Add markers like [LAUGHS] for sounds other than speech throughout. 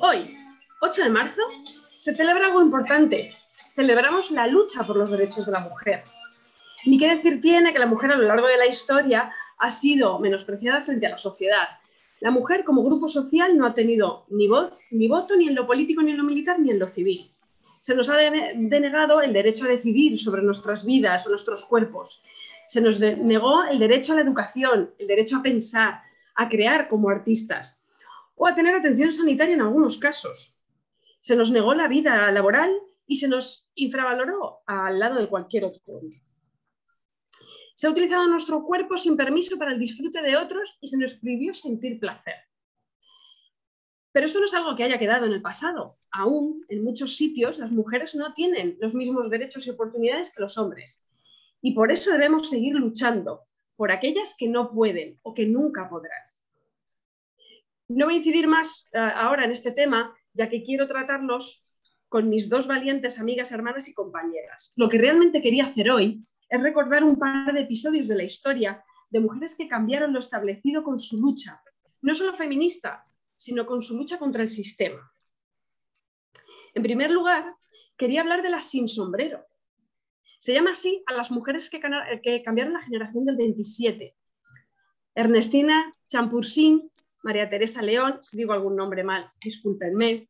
Hoy, 8 de marzo, se celebra algo importante. Celebramos la lucha por los derechos de la mujer. Ni qué decir tiene que la mujer a lo largo de la historia ha sido menospreciada frente a la sociedad. La mujer como grupo social no ha tenido ni voz ni voto ni en lo político, ni en lo militar, ni en lo civil. Se nos ha denegado el derecho a decidir sobre nuestras vidas o nuestros cuerpos. Se nos negó el derecho a la educación, el derecho a pensar, a crear como artistas o a tener atención sanitaria en algunos casos. Se nos negó la vida laboral y se nos infravaloró al lado de cualquier otro. Se ha utilizado nuestro cuerpo sin permiso para el disfrute de otros y se nos prohibió sentir placer. Pero esto no es algo que haya quedado en el pasado. Aún en muchos sitios las mujeres no tienen los mismos derechos y oportunidades que los hombres. Y por eso debemos seguir luchando por aquellas que no pueden o que nunca podrán. No voy a incidir más uh, ahora en este tema, ya que quiero tratarlos con mis dos valientes amigas, hermanas y compañeras. Lo que realmente quería hacer hoy es recordar un par de episodios de la historia de mujeres que cambiaron lo establecido con su lucha, no solo feminista, sino con su lucha contra el sistema. En primer lugar, quería hablar de las sin sombrero. Se llama así a las mujeres que, que cambiaron la generación del 27. Ernestina Champursin, María Teresa León, si digo algún nombre mal, discúlpenme.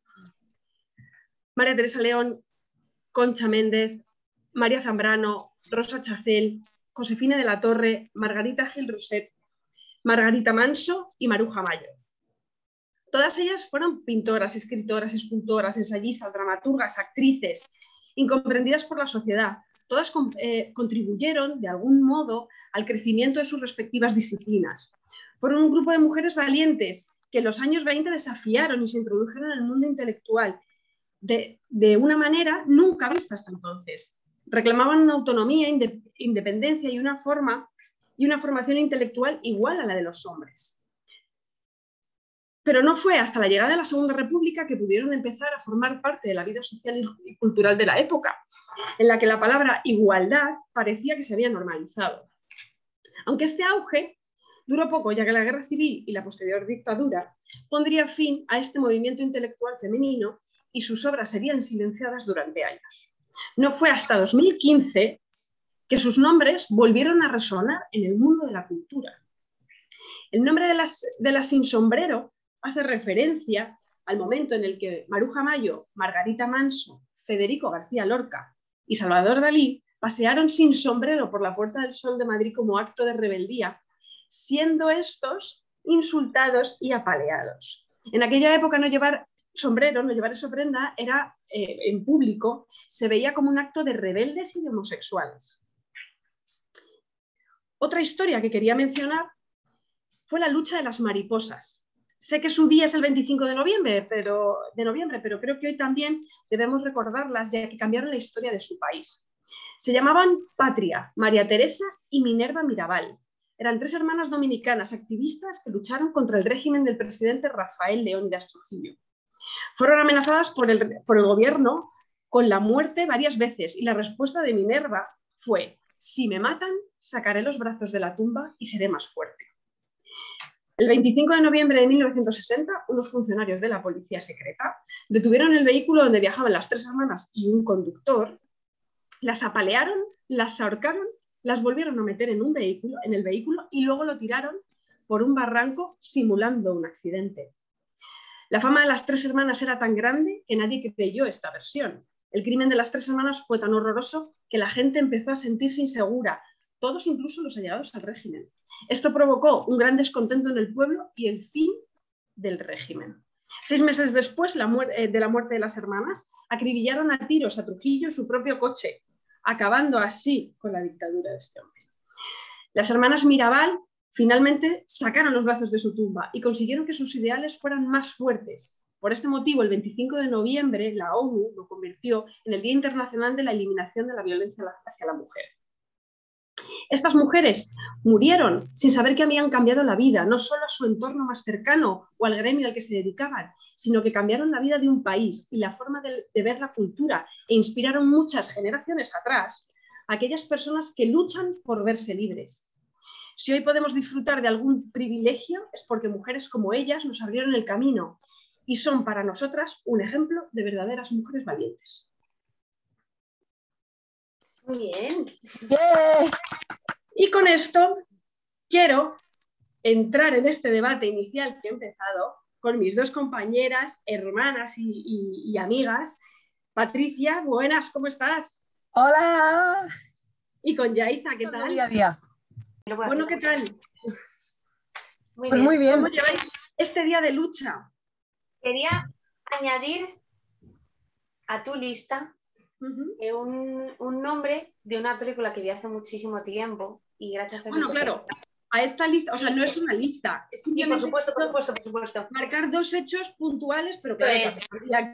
María Teresa León, Concha Méndez, María Zambrano, Rosa Chacel, Josefina de la Torre, Margarita Gil Roset, Margarita Manso y Maruja Mayo. Todas ellas fueron pintoras, escritoras, escultoras, ensayistas, dramaturgas, actrices, incomprendidas por la sociedad. Todas eh, contribuyeron de algún modo al crecimiento de sus respectivas disciplinas. Fueron un grupo de mujeres valientes que en los años 20 desafiaron y se introdujeron en el mundo intelectual de, una manera nunca vista hasta entonces. Reclamaban una autonomía, independencia y una forma y una formación intelectual igual a la de los hombres. Pero no fue hasta la llegada de la Segunda República que pudieron empezar a formar parte de la vida social y cultural de la época, en la que la palabra igualdad parecía que se había normalizado. Aunque este auge Duró poco, ya que la guerra civil y la posterior dictadura pondría fin a este movimiento intelectual femenino y sus obras serían silenciadas durante años. No fue hasta 2015 que sus nombres volvieron a resonar en el mundo de la cultura. El nombre de las, de las sin sombrero hace referencia al momento en el que Maruja Mayo, Margarita Manso, Federico García Lorca y Salvador Dalí pasearon sin sombrero por la Puerta del Sol de Madrid como acto de rebeldía siendo estos insultados y apaleados. En aquella época no llevar sombrero, no llevar esa prenda, era eh, en público, se veía como un acto de rebeldes y de homosexuales. Otra historia que quería mencionar fue la lucha de las mariposas. Sé que su día es el 25 de noviembre, pero, de noviembre, pero creo que hoy también debemos recordarlas ya que cambiaron la historia de su país. Se llamaban Patria, María Teresa y Minerva Mirabal. Eran tres hermanas dominicanas activistas que lucharon contra el régimen del presidente Rafael Leónidas Trujillo. Fueron amenazadas por el, por el gobierno con la muerte varias veces y la respuesta de Minerva fue, si me matan, sacaré los brazos de la tumba y seré más fuerte. El 25 de noviembre de 1960, unos funcionarios de la policía secreta detuvieron el vehículo donde viajaban las tres hermanas y un conductor, las apalearon, las ahorcaron las volvieron a meter en un vehículo, en el vehículo, y luego lo tiraron por un barranco simulando un accidente. La fama de las tres hermanas era tan grande que nadie creyó esta versión. El crimen de las tres hermanas fue tan horroroso que la gente empezó a sentirse insegura, todos incluso los allegados al régimen. Esto provocó un gran descontento en el pueblo y el fin del régimen. Seis meses después eh, de la muerte de las hermanas, acribillaron a tiros a Trujillo su propio coche, acabando así con la dictadura de este hombre. Las hermanas Mirabal finalmente sacaron los brazos de su tumba y consiguieron que sus ideales fueran más fuertes. Por este motivo, el 25 de noviembre, la ONU lo convirtió en el Día Internacional de la Eliminación de la Violencia hacia la Mujer. Estas mujeres murieron sin saber que habían cambiado la vida, no solo a su entorno más cercano o al gremio al que se dedicaban, sino que cambiaron la vida de un país y la forma de, ver la cultura e inspiraron muchas generaciones atrás a aquellas personas que luchan por verse libres. Si hoy podemos disfrutar de algún privilegio es porque mujeres como ellas nos abrieron el camino y son para nosotras un ejemplo de verdaderas mujeres valientes. Muy bien. Y con esto quiero entrar en este debate inicial que he empezado con mis dos compañeras, hermanas y, amigas. Patricia, buenas, ¿cómo estás? Hola. Y con Yaiza, ¿qué tal? Día día. Bueno, ¿qué tal? Muy, pues muy bien. ¿Cómo lleváis este día de lucha? Quería añadir a tu lista eh, un, nombre de una película que vi hace muchísimo tiempo y gracias a eso... Bueno, claro, a esta lista, o sea, no es una lista, es simplemente por supuesto, por supuesto, por supuesto. marcar dos hechos puntuales, pero claro, pues,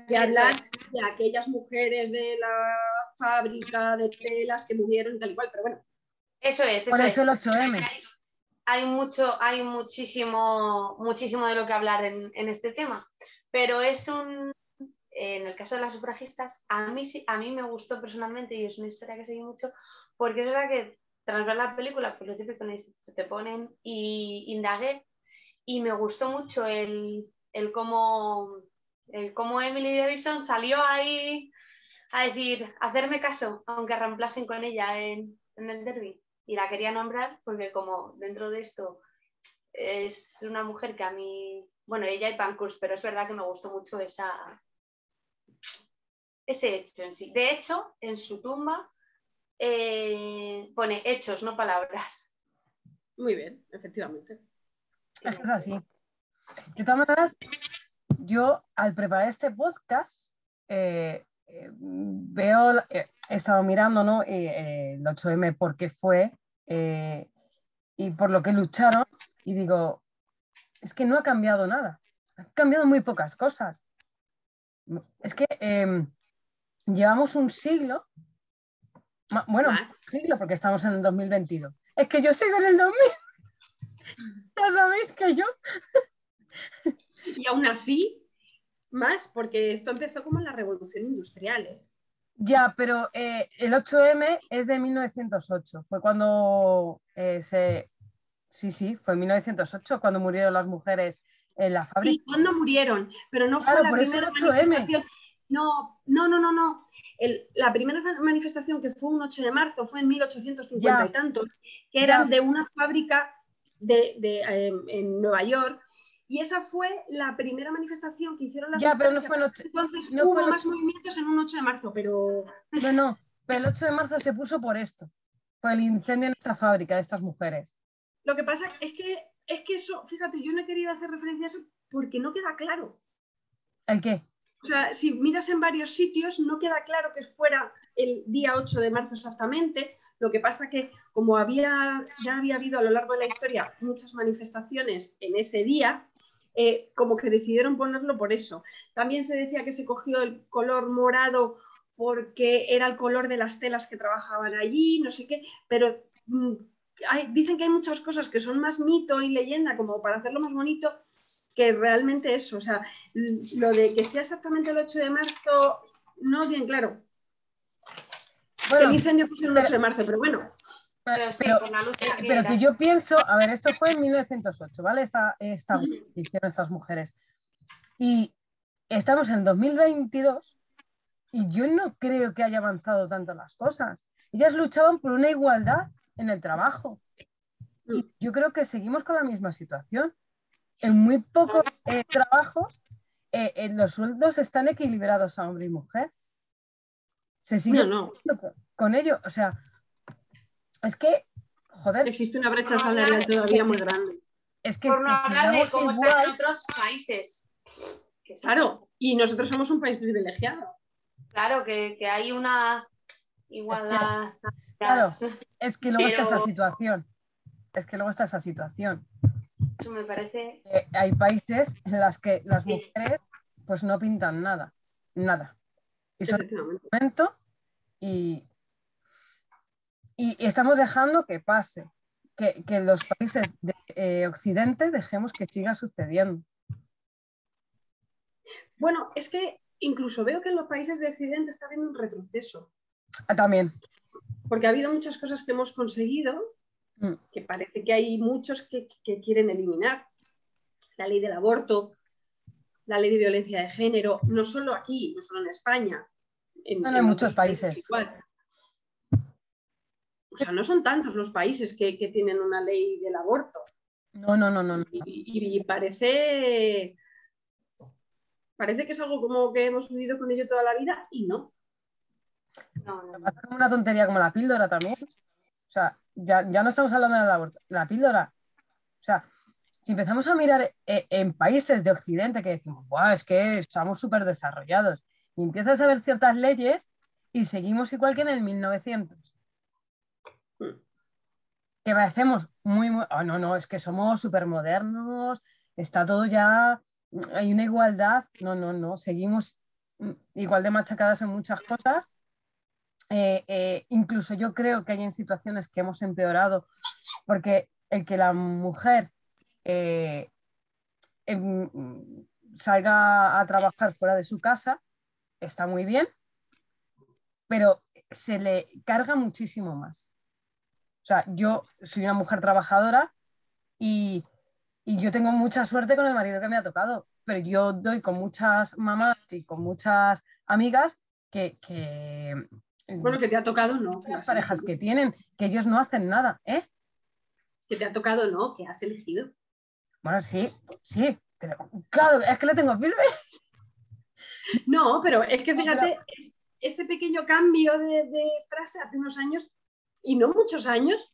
que hablar de aquellas mujeres de la fábrica de telas que murieron y tal y cual, pero bueno. Eso es, eso Por eso el 8M. Hay, mucho, hay muchísimo, muchísimo de lo que hablar en, en este tema, pero es un, en el caso de las sufragistas, a mí, a mí me gustó personalmente y es una historia que seguí mucho, porque es verdad que tras ver la película, pues lo típico te ponen y indagué y me gustó mucho el, el cómo, el cómo Emily Davison salió ahí a decir, hacerme caso, aunque reemplacen con ella en, en el derby. Y la quería nombrar porque como dentro de esto es una mujer que a mí, bueno, ella y Pancus, pero es verdad que me gustó mucho esa, ese hecho en sí. De hecho, en su tumba eh, pone hechos, no palabras. Muy bien, efectivamente. es así. De todas maneras, yo al preparar este podcast eh, eh, veo, he estado mirando ¿no? el 8M porque fue y por lo que lucharon y digo, es que no ha cambiado nada, ha cambiado muy pocas cosas. Es que em, llevamos un siglo, bueno, un siglo porque estamos en el 2022. Es que yo sigo en el 2000. [LAUGHS] ya sabéis que yo. [LAUGHS] y aún así, más, porque esto empezó como en la revolución industrial. ¿eh? Ya, pero eh, el 8M es de 1908, fue cuando eh, se... Sí, sí, fue en 1908 cuando murieron las mujeres en la fábrica. Sí, cuando murieron, pero no fue la primera manifestación. No, no, no, no, no. la primera manifestación que fue un 8 de marzo fue en 1850 y tantos, que era de una fábrica de, em, en Nueva York. Y esa fue la primera manifestación que hicieron las ya, pero no fue el 8, Entonces hubo más movimientos en un 8 de marzo, pero... No, no, pero el 8 de marzo se puso por esto, por el incendio en esta fábrica de estas mujeres. Lo que pasa es que, es que eso, fíjate, yo no he querido hacer referencia a eso porque no queda claro. ¿El qué? O sea, si miras en varios sitios, no queda claro que fuera el día 8 de marzo exactamente. Lo que pasa que, como había, ya había habido a lo largo de la historia muchas manifestaciones en ese día, eh, como que decidieron ponerlo por eso. También se decía que se cogió el color morado porque era el color de las telas que trabajaban allí, no sé qué, pero mm, dicen que hay muchas cosas que son más mito y leyenda como para hacerlo más bonito que realmente eso, o sea, lo de que sea exactamente el 8 de marzo, no bien claro. Bueno, el incendio fue el 8 de marzo, pero bueno. Pero, que, yo pienso, a ver, esto fue en 1908, ¿vale? Esta, esta hicieron estas mujeres. Y estamos en 2022 y yo no creo que haya avanzado tanto las cosas. Ellas luchaban por una igualdad en el trabajo. Y yo creo que seguimos con la misma situación en muy pocos eh, trabajos eh, los sueldos están equilibrados a hombre y mujer. Se sigue Con, ello. O sea, es que, joder. Existe una brecha salarial todavía muy grande. Es que, Por no hablar de cómo igual, en otros países. Claro, y nosotros somos un país privilegiado. Claro, que, hay una igualdad. Es que, claro, [LAUGHS] es que luego está esa situación. Es que luego está esa situación me parece. Eh, hay países en los que las mujeres pues no pintan nada, nada. Y son momento y, y, estamos dejando que pase, que, que los países de eh, Occidente dejemos que siga sucediendo. Bueno, es que incluso veo que en los países de Occidente está habiendo un retroceso. Ah, también. Porque ha habido muchas cosas que hemos conseguido mm. que parece que hay muchos que, quieren eliminar. La ley del aborto, la ley de violencia de género, no solo aquí, no solo en España. En, muchos países. O sea, no son tantos los países que, tienen una ley del aborto. No, no, no, no. Y, parece, parece que es algo como que hemos vivido con ello toda la vida y no. No, no. una tontería como la píldora también. O sea, ya, no estamos hablando aborto. La píldora. O sea, si empezamos a mirar eh, en países de Occidente que decimos, Buah, es que estamos súper desarrollados, y empiezas a ver ciertas leyes y seguimos igual que en el 1900. Que parecemos muy, muy oh, no, no, es que somos súper modernos, está todo ya, hay una igualdad, no, no, no, seguimos mm, igual de machacadas en muchas cosas eh, eh, incluso yo creo que hay en situaciones que hemos empeorado, porque el que la mujer eh, em, salga a trabajar fuera de su casa está muy bien, pero se le carga muchísimo más. O sea, yo soy una mujer trabajadora y, yo tengo mucha suerte con el marido que me ha tocado, pero yo doy con muchas mamás y con muchas amigas que, bueno, que te ha tocado, no. Las parejas que tienen, que ellos no hacen nada, ¿eh? Que te ha tocado, no, que has elegido. Bueno, sí, sí, pero claro, es que le tengo firme. No, pero es que [LAUGHS] fíjate, ese pequeño cambio de, frase hace unos años, y no muchos años,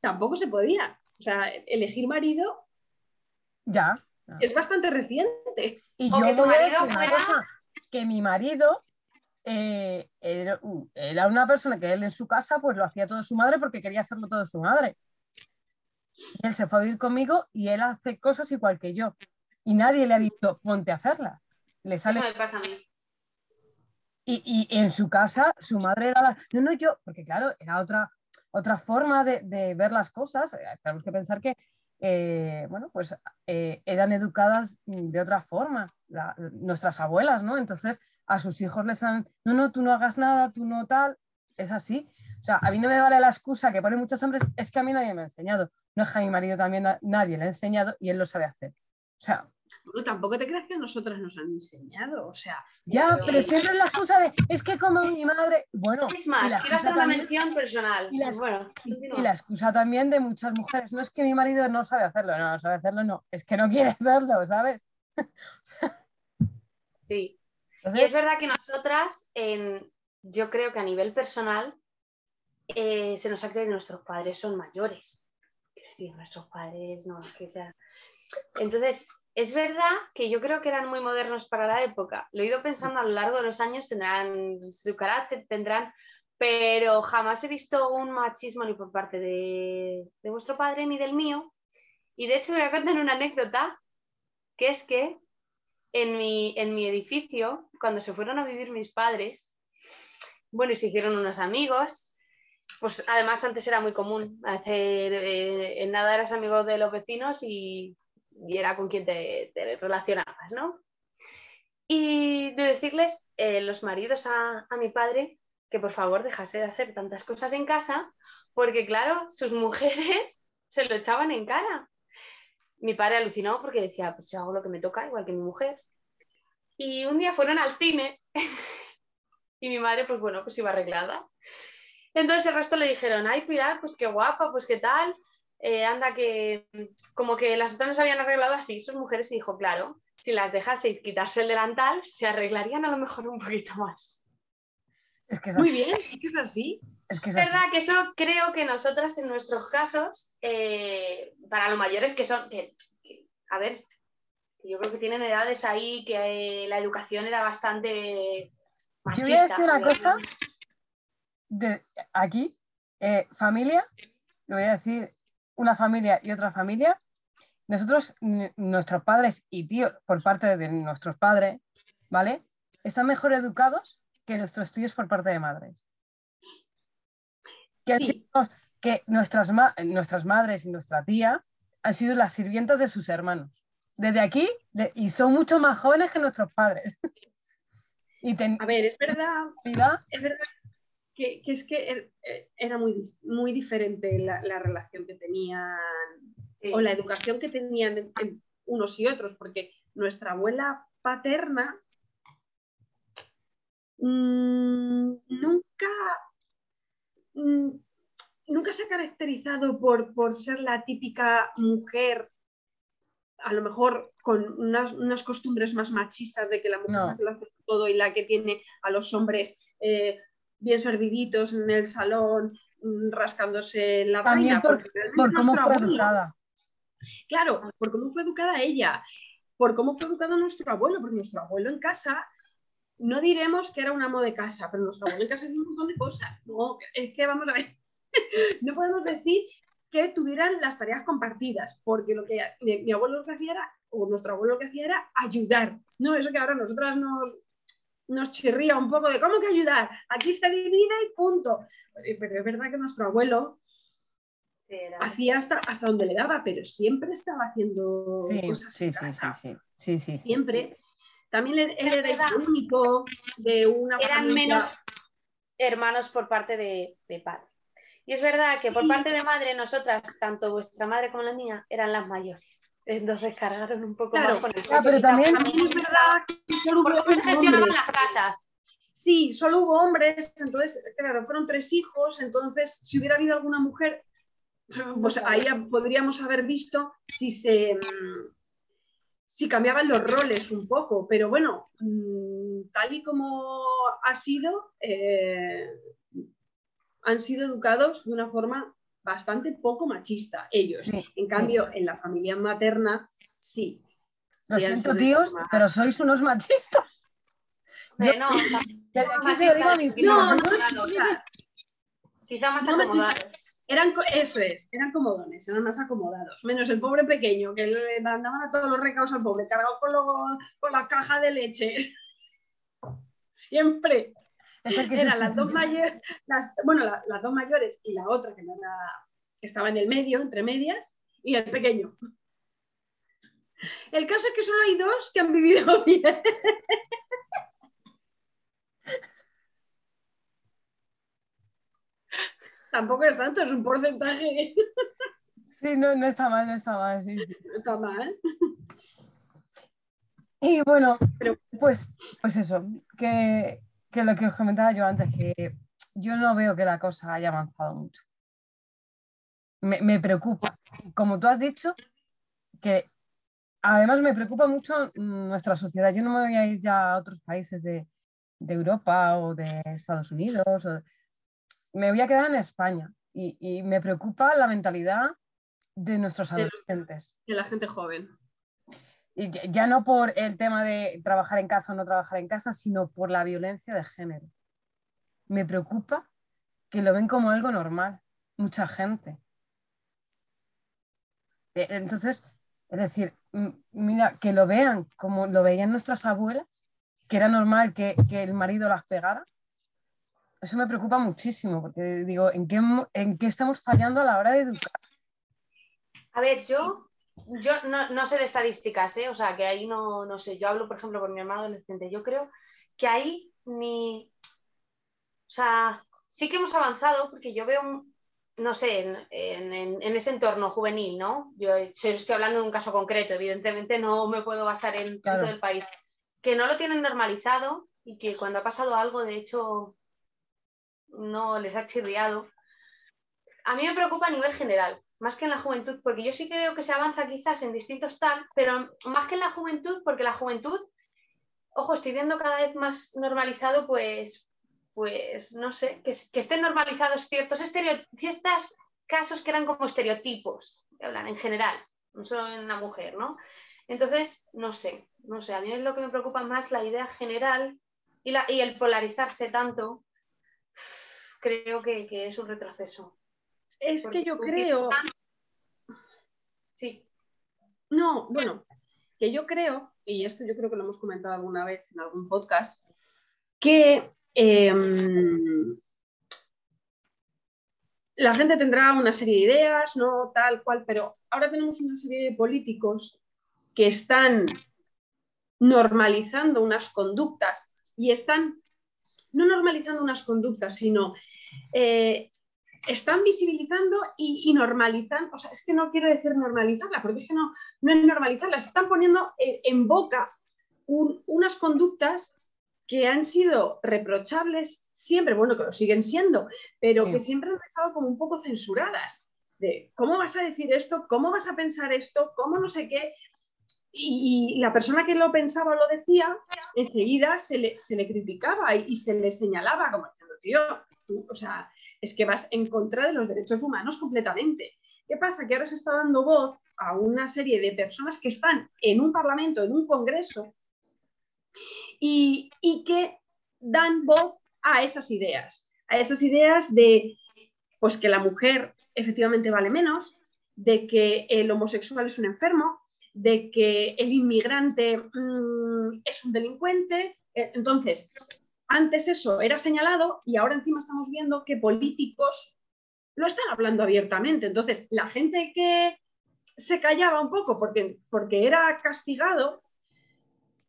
tampoco se podía. O sea, elegir marido ya, es bastante reciente. Y yo voy a decir una cosa, que mi marido eh, era, una persona que él en su casa pues lo hacía todo su madre porque quería hacerlo todo su madre. Y él se fue a vivir conmigo y él hace cosas igual que yo. Y nadie le ha dicho, ponte a hacerlas. Le sale... Eso me pasa a mí. Y, en su casa, su madre era la... No, no, yo, porque claro, era otra, otra forma de, ver las cosas. Eh, tenemos que pensar que, eh, bueno, pues eran educadas de otra forma, nuestras abuelas, ¿no? Entonces, a sus hijos les han, no, no, tú no hagas nada, tú no tal, es así. O sea, a mí no me vale la excusa que ponen muchos hombres, es que a mí nadie me ha enseñado. No es que a mi marido también nadie le ha enseñado y él lo sabe hacer. O sea, bueno, tampoco te creas que a nosotras nos han enseñado, o sea. Ya, pero, siempre es la excusa de, es que como mi madre, bueno. Es más, quiero hacer una mención personal. Y la, bueno, y la, excusa también de muchas mujeres, no es que mi marido no sabe hacerlo, no, no sabe hacerlo, no, es que no quiere [LAUGHS] hacerlo, ¿sabes? [LAUGHS] sí, y es verdad que nosotras, yo creo que a nivel personal, eh, se nos ha creído que nuestros padres son mayores. Quiero decir, nuestros padres, no, que sea. Entonces, es verdad que yo creo que eran muy modernos para la época. Lo he ido pensando a lo largo de los años, tendrán su carácter, tendrán, pero jamás he visto un machismo ni por parte de, de vuestro padre ni del mío. Y de hecho voy a contar una anécdota, que es que en mi, en mi edificio, cuando se fueron a vivir mis padres, bueno, y se hicieron unos amigos, pues además antes era muy común hacer, eh, en nada eras amigo de los vecinos y, era con quien te, relacionabas, ¿no? Y de decirles eh, los maridos a, a mi padre que por favor dejase de hacer tantas cosas en casa, porque claro, sus mujeres [LAUGHS] se lo echaban en cara mi padre alucinó porque decía, pues yo hago lo que me toca, igual que mi mujer. Y un día fueron al cine [LAUGHS] y mi madre, pues bueno, pues iba arreglada. Entonces el resto le dijeron, ay Pilar, pues qué guapa, pues qué tal. Eh, anda que como que las otras no se habían arreglado así, sus mujeres, y dijo, claro, si las dejase quitarse el delantal, se arreglarían a lo mejor un poquito más. Es que Muy bien, es que es así. Es que verdad que eso creo que nosotras en nuestros casos, eh, para los mayores que son, que, a ver, yo creo que tienen edades ahí que eh, la educación era bastante machista. Yo voy a decir una cosa, de aquí, eh, familia, le voy a decir una familia y otra familia. Nosotros, nuestros padres y tíos, por parte de nuestros padres, ¿vale? Están mejor educados que nuestros tíos por parte de madres que, nuestras, nuestras madres y nuestra tía han sido las sirvientas de sus hermanos. Desde aquí, y son mucho más jóvenes que nuestros padres. [LAUGHS] y A ver, es verdad, es verdad que, es que er, eh, era muy, muy diferente la, relación que tenían o la educación que tenían unos y otros, porque nuestra abuela paterna mm, nunca, nunca se ha caracterizado por, por, ser la típica mujer, a lo mejor con unas, costumbres más machistas de que la mujer lo hace todo y la que tiene a los hombres eh, bien serviditos en el salón, mm, rascándose la También por, por cómo fue educada. Claro, por cómo fue educada ella, por cómo fue educado nuestro abuelo, porque nuestro abuelo en casa, no diremos que era un amo de casa, pero nuestro abuelo en casa hacía un montón de cosas. No, es que vamos a ver, [LAUGHS] no podemos decir que tuvieran las tareas compartidas, porque lo que mi, abuelo lo que hacía era, o nuestro abuelo lo que hacía era ayudar. No, eso que ahora nosotras nos, nos chirría un poco de cómo que ayudar, aquí se divide y punto. Pero es verdad que nuestro abuelo hacía hasta, hasta donde le daba, pero siempre estaba haciendo cosas sí, Sí, sí, sí, Siempre. También él, era el único de una Eran menos hermanos por parte de, de padre. Y es verdad que por parte de madre, nosotras, tanto vuestra madre como la mía, eran las mayores. Entonces cargaron un poco más con el ah, pero también, es verdad que solo hubo se gestionaban las casas. Sí, solo hubo hombres, entonces, claro, fueron tres hijos, entonces si hubiera habido alguna mujer, pues ahí podríamos haber visto si se si cambiaban los roles un poco, pero bueno, mm, tal y como ha sido, eh, han sido educados de una forma bastante poco machista, ellos. en cambio, en la familia materna, sí. Lo siento, tíos, pero sois unos machistas. no, [LAUGHS] quizá más acomodados. Eran, eso es, eran comodones, eran más acomodados. Menos el pobre pequeño, que le mandaban a todos los recados al pobre, cargado con, con la caja de leche. [LAUGHS] Siempre. Eran las dos mayores, bueno, las dos mayores y la otra que, que estaba en el medio, entre medias, y el pequeño. El caso es que solo hay dos que han vivido [LAUGHS] bien. Tampoco es tanto, es un porcentaje. [LAUGHS] Sí, no, no está mal, no está mal, sí, No está mal. Y bueno, pues, pues eso, que que lo que os comentaba yo antes, que yo no veo que la cosa haya avanzado mucho. Me, preocupa. Como tú has dicho, que además me preocupa mucho nuestra sociedad. Yo no me voy a ir ya a otros países de, Europa o de Estados Unidos. Me voy a quedar en España y, me preocupa la mentalidad de nuestros adolescentes. De la gente joven ya no por el tema de trabajar en casa o no trabajar en casa, sino por la violencia de género. Me preocupa que lo ven como algo normal, mucha gente. E, entonces, es decir, mira, que lo vean como lo veían nuestras abuelas, que era normal que, el marido las pegara, eso me preocupa muchísimo, porque digo, ¿en qué, ¿en qué estamos fallando a la hora de educar? A ver, yo yo no, sé de estadísticas, ¿eh? o sea, que ahí no, no sé. Yo hablo, por ejemplo, con mi hermano adolescente. Yo creo que ahí ni. O sea, sí que hemos avanzado porque yo veo, no sé, en, ese entorno juvenil, ¿no? Yo estoy hablando de un caso concreto, evidentemente no me puedo basar en, todo el país. Que no lo tienen normalizado y que cuando ha pasado algo, de hecho, no les ha chirriado. A mí me preocupa a nivel general, más que en la juventud, porque yo sí creo que se avanza quizás en distintos tal, pero más que en la juventud, porque la juventud, ojo, estoy viendo cada vez más normalizado, pues, pues no sé, que, estén normalizados ciertos, casos que eran como estereotipos, hablan en general, no solo en la mujer, ¿no? Entonces, no sé, no sé, a mí lo que me preocupa más la idea general y, la, y el polarizarse tanto, creo que es un retroceso. Es que yo creo. Sí. No, bueno, que yo creo, y esto yo creo que lo hemos comentado alguna vez en algún podcast, que em, la gente tendrá una serie de ideas, no tal cual, pero ahora tenemos una serie de políticos que están normalizando unas conductas y están no normalizando unas conductas, sino eh, están visibilizando y, normalizando, o sea, es que no quiero decir normalizarla, porque es que no, no es normalizarla, están poniendo en, boca unas conductas que han sido reprochables siempre, bueno, que lo siguen siendo, pero que siempre han estado como un poco censuradas. De cómo vas a decir esto, cómo vas a pensar esto, cómo no sé qué. Y, la persona que lo pensaba o lo decía, enseguida se le, se le criticaba y, y, se le señalaba como diciendo, tío, tú, o sea, es que vas en contra de los derechos humanos completamente. ¿Qué pasa? Que ahora se está dando voz a una serie de personas que están en un parlamento, en un congreso, y, que dan voz a esas ideas, a esas ideas de pues que la mujer efectivamente vale menos, de que el homosexual es un enfermo, de que el inmigrante mm, es un delincuente. Eh, entonces, antes eso era señalado y ahora encima estamos viendo que políticos lo están hablando abiertamente. Entonces, la gente que se callaba un poco porque, porque era castigado,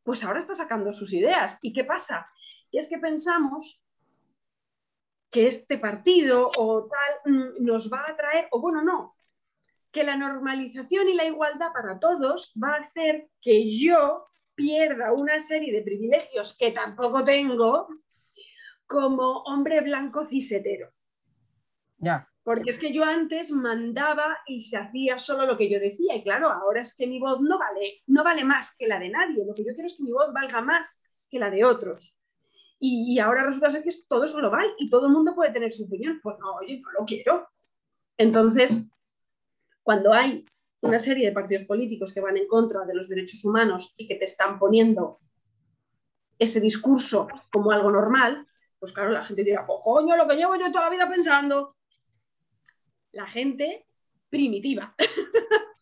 pues ahora está sacando sus ideas. ¿Y qué pasa? Es que pensamos que este partido o tal mm, nos va a traer, o bueno, no, que la normalización y la igualdad para todos va a hacer que yo pierda una serie de privilegios que tampoco tengo como hombre blanco cisetero. Ya. Porque es que yo antes mandaba y se hacía solo lo que yo decía. Y claro, ahora es que mi voz no vale, no vale más que la de nadie. Lo que yo quiero es que mi voz valga más que la de otros. Y, ahora resulta ser que todo es global y todo el mundo puede tener su opinión. Pues no, oye, no lo quiero. Entonces, cuando hay una serie de partidos políticos que van en contra de los derechos humanos y que te están poniendo ese discurso como algo normal, pues claro, la gente dirá, pues coño, lo que llevo yo toda la vida pensando. La gente primitiva. [LAUGHS]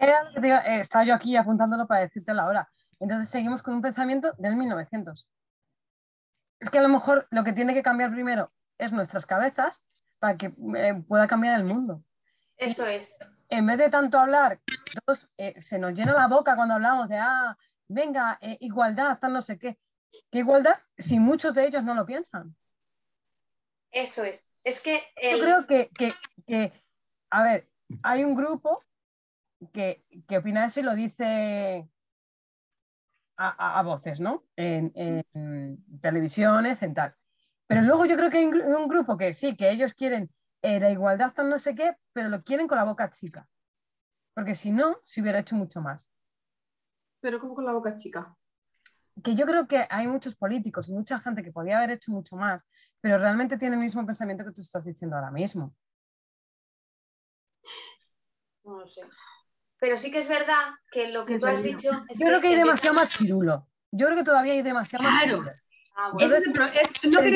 Eh, estaba yo aquí apuntándolo para decirte la hora. Entonces seguimos con un pensamiento del 1900. Es que a lo mejor lo que tiene que cambiar primero es nuestras cabezas para que eh, pueda cambiar el mundo. Eso es en vez de tanto hablar, eh, se nos llena la boca cuando hablamos de, ah, venga, eh, igualdad, tal no sé qué. ¿Qué igualdad si muchos de ellos no lo piensan? Eso es. Es que... Yo creo que, a ver, hay un grupo que, que opina eso y lo dice a, voces, ¿no? En, televisiones, en tal. Pero luego yo creo que hay un grupo que sí, que ellos quieren eh, la igualdad tan no sé qué, pero lo quieren con la boca chica. Porque si no, se hubiera hecho mucho más. ¿Pero cómo con la boca chica? Que yo creo que hay muchos políticos y mucha gente que podía haber hecho mucho más, pero realmente tiene el mismo pensamiento que tú estás diciendo ahora mismo. No lo sé. Pero sí que es verdad que lo que tú has dicho. yo creo que hay demasiado más chirulo. Yo creo que todavía hay demasiado más chirulo. Ah, no quería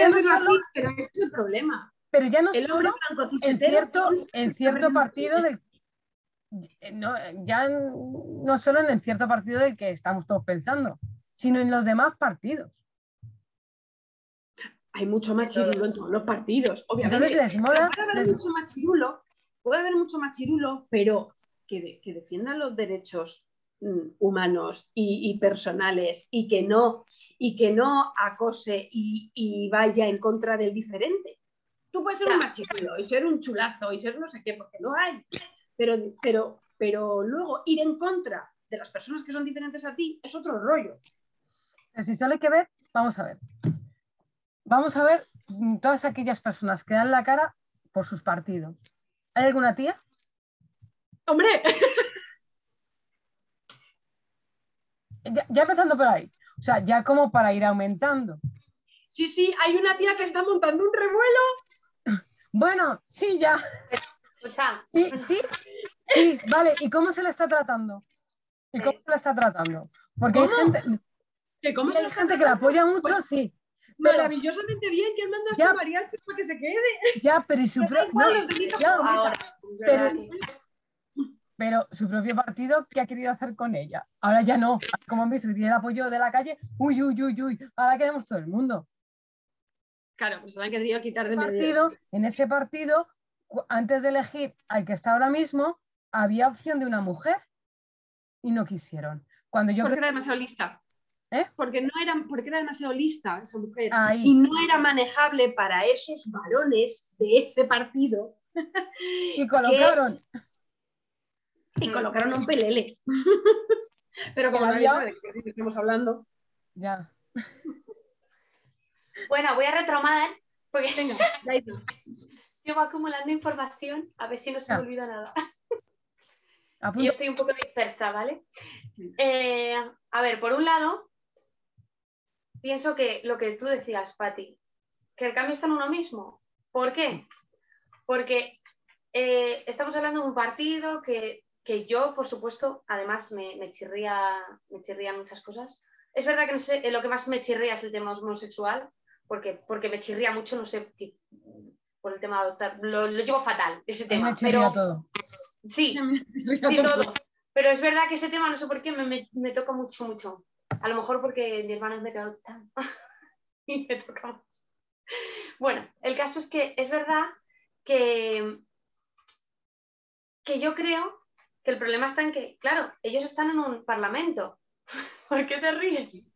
decirlo así, pero ese es el problema. Pero ya no solo en cierto, en cierto partido del no, ya no solo en el cierto partido del que estamos todos pensando, sino en los demás partidos. Hay mucho más chirulo en todos los partidos, obviamente. Entonces puede haber mucho más chirulo, puede haber mucho más chirulo, pero que, que defiendan los derechos mm, humanos y, personales y que no, y que no acose y vaya en contra del diferente. Tú puedes ser un machiculo y ser un chulazo y ser no sé qué, porque no hay. Pero, pero, pero luego ir en contra de las personas que son diferentes a ti es otro rollo. Pero si solo hay que ver, vamos a ver. Vamos a ver todas aquellas personas que dan la cara por sus partidos. ¿Hay alguna tía? ¡Hombre! [LAUGHS] Ya, ya, empezando por ahí. O sea, ya como para ir aumentando. Sí, sí, hay una tía que está montando un revuelo bueno, sí, ya. Escucha. sí, sí, vale. ¿Y cómo se le está tratando? ¿Y cómo se le está tratando? Porque hay gente, ¿Que cómo hay gente que la apoya mucho, pues, sí. maravillosamente bien que él manda a su mariachi para que se quede. Ya, pero y su propio. pero, pero, su propio partido, ¿qué ha querido hacer con ella? Ahora ya no. Como han visto tiene el apoyo de la calle, uy, uy, uy, uy. Ahora queremos todo el mundo. Claro, pues han querido quitar de partido, En ese partido, antes de elegir al que está ahora mismo, había opción de una mujer y no quisieron. Cuando yo Porque era demasiado lista. ¿Eh? Porque, no era, porque era demasiado lista esa mujer y no era manejable para esos varones de ese partido. Y [LAUGHS] colocaron. Y colocaron un pelele. [LAUGHS] Pero como nadie sabe de qué estamos hablando. Ya. Bueno, voy a retomar porque sigo [LAUGHS] acumulando información a ver si no se me olvida nada. [LAUGHS] Yo estoy un poco dispersa, ¿vale? Eh, a ver, por un lado, pienso que lo que tú decías, Patti, que el cambio está en uno mismo. ¿Por qué? Porque eh, estamos hablando de un partido que, yo, por supuesto, además me, chirría, me chirrían muchas cosas. Es verdad que lo que más me chirría es el tema homosexual, porque, porque me chirría mucho, no sé, por el tema de adoptar. Lo, llevo fatal, ese tema. pero, todo. Sí, sí, todo. Pero es verdad que ese tema, no sé por qué, me, toca mucho, mucho. A lo mejor porque mi hermano me quedó tan y me toca mucho. Bueno, el caso es que es verdad que, que yo creo que el problema está en que, claro, ellos están en un parlamento. [LAUGHS] ¿Por qué te ríes?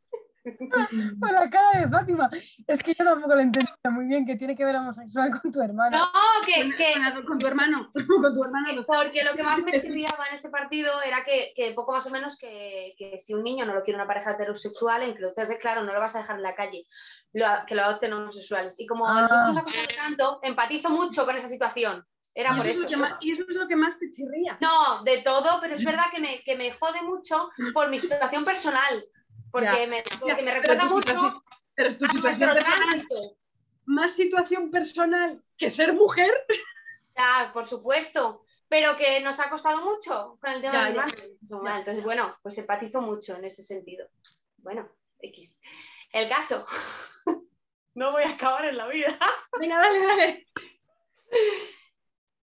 Con la cara de Fátima. Es que yo tampoco lo entendía muy bien que tiene que ver homosexual con tu hermano. No, que, con tu hermano. [LAUGHS] con tu hermano. Porque lo que más me chirriaba en ese partido era que, poco más o menos que, si un niño no lo quiere una pareja heterosexual, en que lo claro, no lo vas a dejar en la calle, que lo adopten homosexuales. Y como ah. nosotros tanto, empatizo mucho con esa situación. Era por eso. y eso es lo que más te chirría. No, de todo, pero es verdad que me, que me jode mucho por mi situación personal porque, me, me, recuerda mucho. pero tu situación personal, más situación personal que ser mujer. Ya, por supuesto, pero que nos ha costado mucho con el tema del Entonces, bueno, pues empatizo mucho en ese sentido. Bueno, X. El caso. [LAUGHS] no voy a acabar en la vida. [LAUGHS] Venga, dale, dale.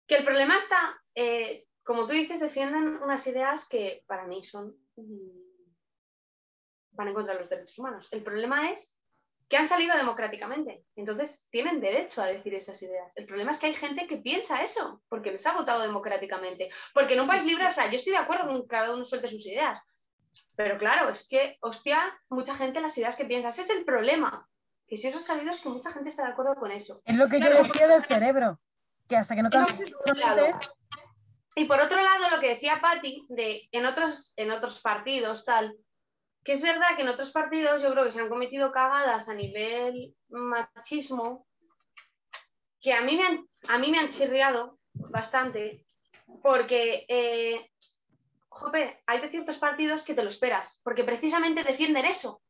Que el problema está, eh, como tú dices, defienden unas ideas que para mí son mm, van en contra de los derechos humanos. El problema es que han salido democráticamente. Entonces tienen derecho a decir esas ideas. El problema es que hay gente que piensa eso, porque les ha votado democráticamente. Porque en un país libre, o sea, yo estoy de acuerdo con que cada uno suelte sus ideas. Pero claro, es que, hostia, mucha gente las ideas que piensa. Ese es el problema. Que si eso ha salido es que mucha gente está de acuerdo con eso. Es lo que yo decía del cerebro. Que hasta que no Y por otro lado, lo que decía Patti, de en otros, en otros partidos, tal, que es verdad que en otros partidos yo creo que se han cometido cagadas a nivel machismo que a mí me han, a mí me han chirriado bastante porque, eh, jope, hay ciertos partidos que te lo esperas, porque precisamente defienden eso,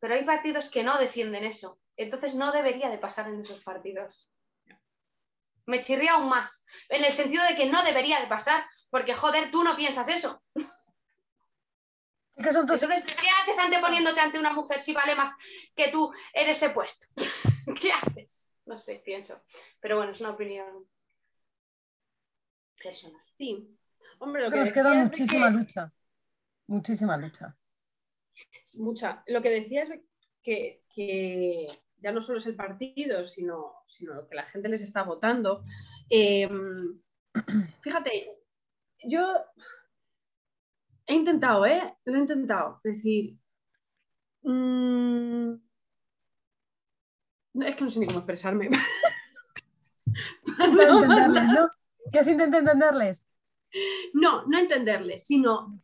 pero hay partidos que no defienden eso, entonces no debería de pasar en esos partidos. Me chirría aún más, en el sentido de que no debería de pasar, porque joder, tú no piensas eso. [LAUGHS] Entonces, ¿qué haces anteponiéndote ante una mujer si vale más que tú en ese puesto? [LAUGHS] ¿Qué haces? No sé, pienso. Pero bueno, es una opinión personal. Sí. Hombre, lo que nos queda muchísima lucha. Muchísima lucha. Mucha. Lo que decías es que, ya no solo es el partido, sino, sino lo que la gente les está votando. Em, [CLEARS THROAT] fíjate, yo He intentado, ¿eh? Lo he intentado. Es decir, mm, es que no sé ni cómo expresarme. [LAUGHS] no, ¿Qué has intentado entenderles? No, no entenderles, sino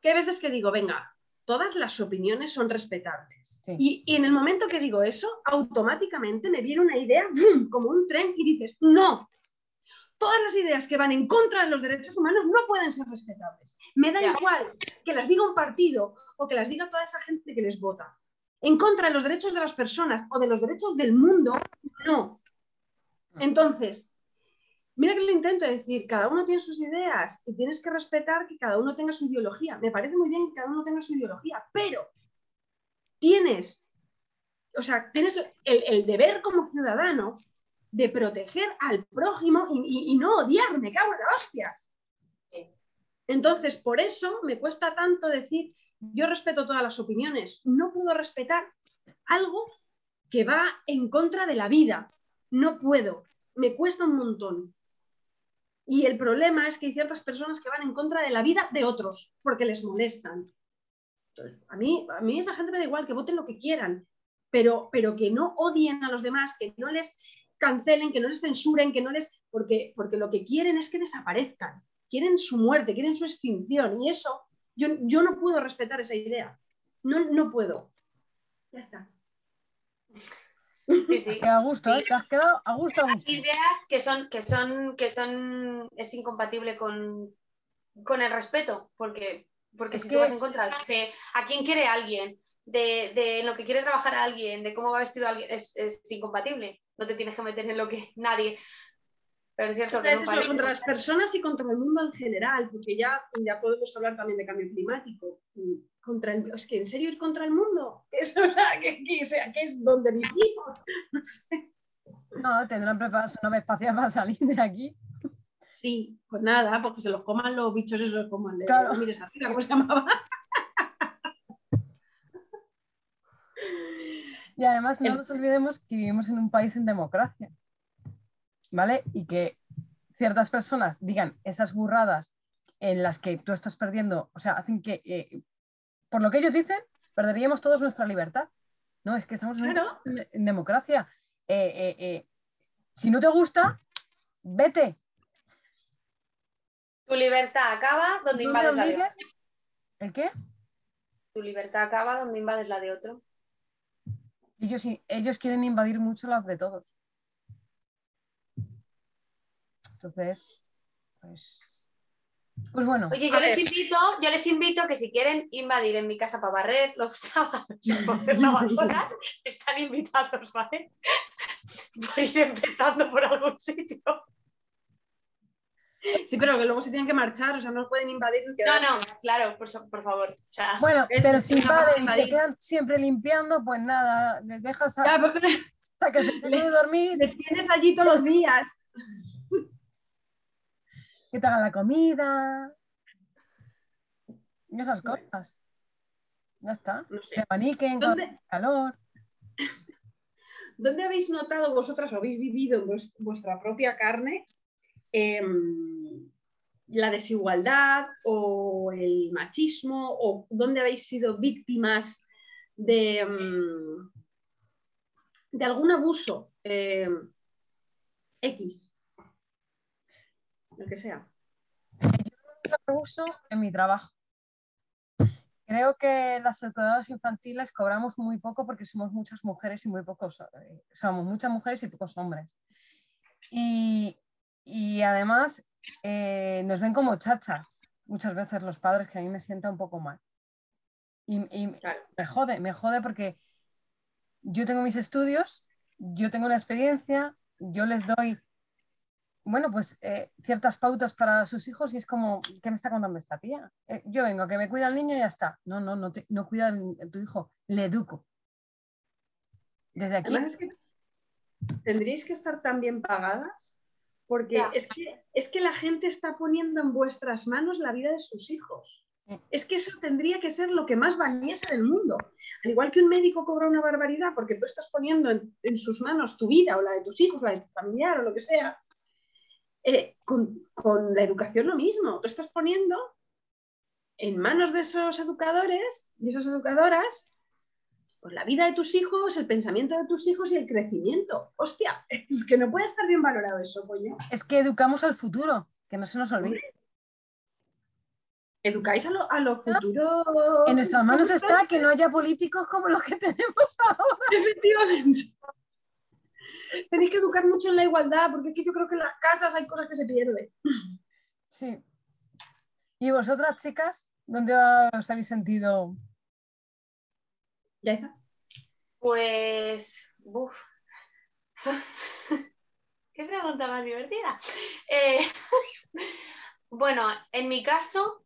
que hay veces que digo, venga, todas las opiniones son respetables. Y, y, en el momento que digo eso, automáticamente me viene una idea como un tren y dices, no, todas las ideas que van en contra de los derechos humanos no pueden ser respetables. Me da igual que las diga un partido o que las diga toda esa gente que les vota. En contra de los derechos de las personas o de los derechos del mundo, no. Entonces, mira que lo intento decir, cada uno tiene sus ideas y tienes que respetar que cada uno tenga su ideología. Me parece muy bien que cada uno tenga su ideología, pero tienes, o sea, tienes el deber como ciudadano de proteger al prójimo y, no odiar, me cago en la hostia. Entonces, por eso me cuesta tanto decir, yo respeto todas las opiniones, no puedo respetar algo que va en contra de la vida, no puedo, me cuesta un montón. Y el problema es que hay ciertas personas que van en contra de la vida de otros porque les molestan. a mí, a mí esa gente me da igual, que voten lo que quieran, pero, pero que no odien a los demás, que no les cancelen, que no les censuren, que no les... Porque, porque lo que quieren es que desaparezcan, quieren su muerte, quieren su extinción y eso, yo, yo no puedo respetar esa idea, no, no puedo. Ya está. Sí, sí. A gusto, ¿eh? Te has quedado a gusto, a gusto. Ideas que son, que son, que son, es incompatible con, con el respeto, porque, porque Es si que- tú vas en contra de a quién quiere alguien, de, de lo que quiere trabajar alguien, de cómo va vestido alguien, es, es incompatible. No te tienes que meter en lo que nadie. Pero es cierto que Es no eso, parece- contra las personas y contra el mundo en general, porque ya, ya podemos hablar también de cambio climático. Contra el, es que en serio ir contra el mundo, ¿Qué es, o sea, que, que sea, que es donde vivimos. No sé. No, tendrán preparada su nave espacial para salir de aquí. Sí, pues nada, porque se los coman los bichos esos como el de Claro. mires arriba, ¿cómo se llamaba? [LAUGHS] Y además no El- nos olvidemos que vivimos en un país en democracia. ¿Vale? Y que ciertas personas digan esas burradas en las que tú estás perdiendo, o sea, hacen que, eh, por lo que ellos dicen, perderíamos todos nuestra libertad. No, es que estamos en, Claro. en- en democracia. Eh, eh, eh, si no te gusta, vete. Tu libertad acaba donde invades la de otro. ¿El qué? Tu libertad acaba donde invades la de otro. Ellos, ellos quieren invadir mucho las de todos. Entonces, pues, pues bueno, Oye, yo les invito, yo les invito que si quieren invadir en mi casa para barrer los [LAUGHS] sábados están invitados, ¿vale? [LAUGHS] Por ir empezando por algún sitio. Sí, pero que luego se tienen que marchar, o sea, no pueden invadir. y No, no, claro, por, so- por favor. O sea, bueno, pero si invaden y se quedan siempre limpiando, pues nada, les dejas Ya, a- porque [LAUGHS] hasta que se de dormir, les tienes allí todos los días. que te hagan la comida y esas cosas. Ya está. No sé. Te paniquen con ¿Dónde, calor. [LAUGHS] ¿Dónde habéis notado vosotras o habéis vivido en vues- vuestra propia carne em, la desigualdad o el machismo o dónde habéis sido víctimas de, em, de algún abuso em, X? Lo que sea. Lo uso en mi trabajo. Creo que las educadoras infantiles cobramos muy poco porque somos muchas mujeres y muy pocos, eh, somos muchas mujeres y pocos hombres. Y, y además eh, nos ven como chachas muchas veces los padres que a mí me sienta un poco mal. Y, y Claro. me jode, me jode porque yo tengo mis estudios, yo tengo la experiencia, yo les doy, bueno, pues eh, ciertas pautas para sus hijos y es como, ¿qué me está contando esta tía? Eh, yo vengo, que me cuida el niño y ya está. No, no, no, te- no cuida tu hijo, le educo. Desde aquí, Además es que tendríais que estar tan bien pagadas porque Ya. es, que, es que la gente está poniendo en vuestras manos la vida de sus hijos. Sí. Es que eso tendría que ser lo que más valiese del mundo. Al igual que un médico cobra una barbaridad porque tú estás poniendo en, en sus manos tu vida o la de tus hijos, la de tu familiar o lo que sea, eh, con, con la educación lo mismo. Tú estás poniendo en manos de esos educadores y esas educadoras pues la vida de tus hijos, el pensamiento de tus hijos y el crecimiento. Hostia, es que no puede estar bien valorado eso, coño. es que educamos al futuro, que no se nos olvide. Educáis a lo, a lo futuro. En nuestras manos está que no haya políticos como los que [LAUGHS] tenemos ahora. Efectivamente. Tenéis que educar mucho en la igualdad, porque es que yo creo que en las casas hay cosas que se pierden. Sí. ¿Y vosotras, chicas, dónde os habéis sentido? Ya está. Pues. Uf. [LAUGHS] Qué pregunta más divertida. Eh, [LAUGHS] bueno, en mi caso,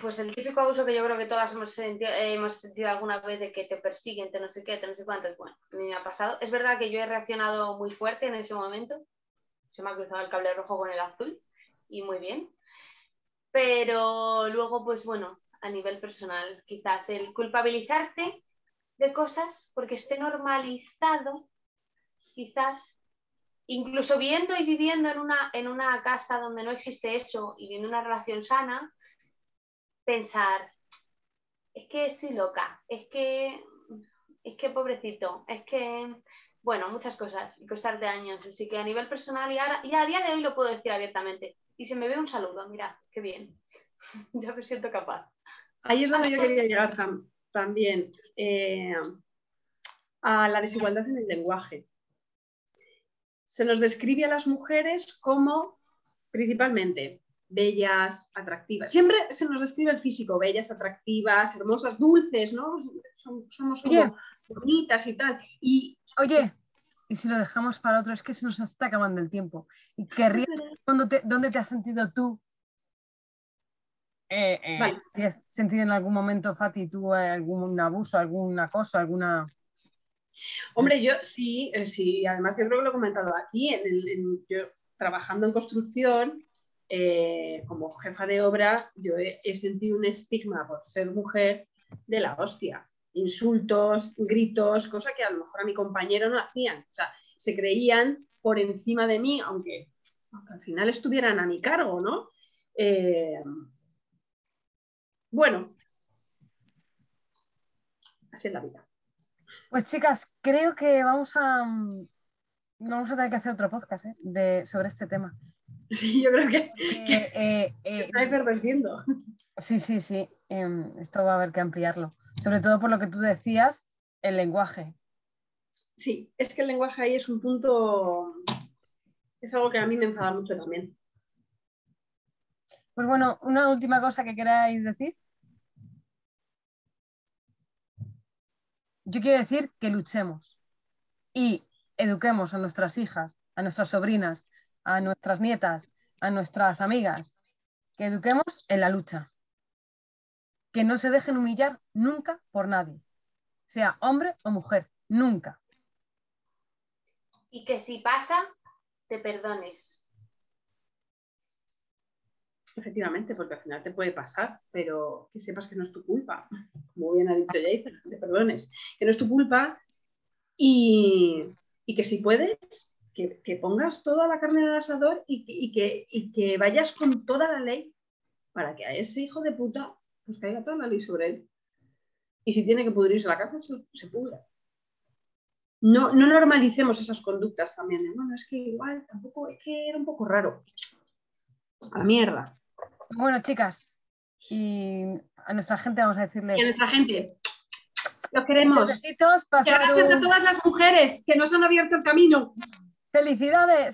pues el típico abuso que yo creo que todas hemos sentido, hemos sentido alguna vez de que te persiguen, te no sé qué, te no sé cuántos. Bueno, mí me ha pasado. Es verdad que yo he reaccionado muy fuerte en ese momento. Se me ha cruzado el cable rojo con el azul y muy bien. Pero luego, pues bueno, a nivel personal, quizás el culpabilizarte de cosas porque esté normalizado, quizás, incluso viendo y viviendo en una, en una casa donde no existe eso y viendo una relación sana, pensar, es que estoy loca, es que, es que pobrecito, es que, bueno, muchas cosas y costarte años. Así que a nivel personal y ahora, y a día de hoy lo puedo decir abiertamente. Y se me ve un saludo, mira, qué bien. [LAUGHS] ya me siento capaz. Ahí es donde yo quería llegar también, eh, a la desigualdad en el lenguaje. Se nos describe a las mujeres como principalmente bellas, atractivas. Siempre se nos describe el físico, bellas, atractivas, hermosas, dulces, ¿no? Somos como bonitas y tal. Y, Oye, y si lo dejamos para otro, es que se nos está acabando el tiempo. Y querría te, ¿dónde te has sentido tú? Eh, eh, ¿Has sentido en algún momento, Fati, tú eh, algún abuso, algún acoso, alguna... Hombre, yo sí, sí, además yo creo que lo he comentado aquí, en yo trabajando en construcción, eh, como jefa de obra, yo he, sentido un estigma por ser mujer de la hostia. Insultos, gritos, cosa que a lo mejor a mi compañero no hacían. O sea, se creían por encima de mí, aunque, al final estuvieran a mi cargo, ¿no? Eh, bueno, así es la vida. Pues chicas, creo que vamos a, vamos a tener que hacer otro podcast ¿eh? de, sobre este tema. Sí, yo creo que, eh, eh, [LAUGHS] está efervesciendo. Sí, sí, sí. Em, esto va a haber que ampliarlo. Sobre todo por lo que tú decías, el lenguaje. Sí, es que el lenguaje ahí es un punto, es algo que a mí me enfada mucho también. Pues bueno, una última cosa que queráis decir. Yo quiero decir que luchemos y eduquemos a nuestras hijas, a nuestras sobrinas, a nuestras nietas, a nuestras amigas, que eduquemos en la lucha. Que no se dejen humillar nunca por nadie, sea hombre o mujer, nunca. Y que si pasa, te perdones. Efectivamente, porque al final te puede pasar, pero que sepas que no es tu culpa. Como bien ha dicho Jason, te perdones. Que no es tu culpa y, y que si puedes, que, pongas toda la carne del asador y, que, que, vayas con toda la ley para que a ese hijo de puta pues caiga toda la ley sobre él. Y si tiene que pudrirse la cárcel, se, pudra. No, no, normalicemos esas conductas también. Bueno, es que igual tampoco, es que era un poco raro. A la mierda. Bueno, chicas, y a nuestra gente vamos a decirles. Y a nuestra gente. Los queremos. Besitos, Gracias a todas las mujeres que nos han abierto el camino. ¡Felicidades!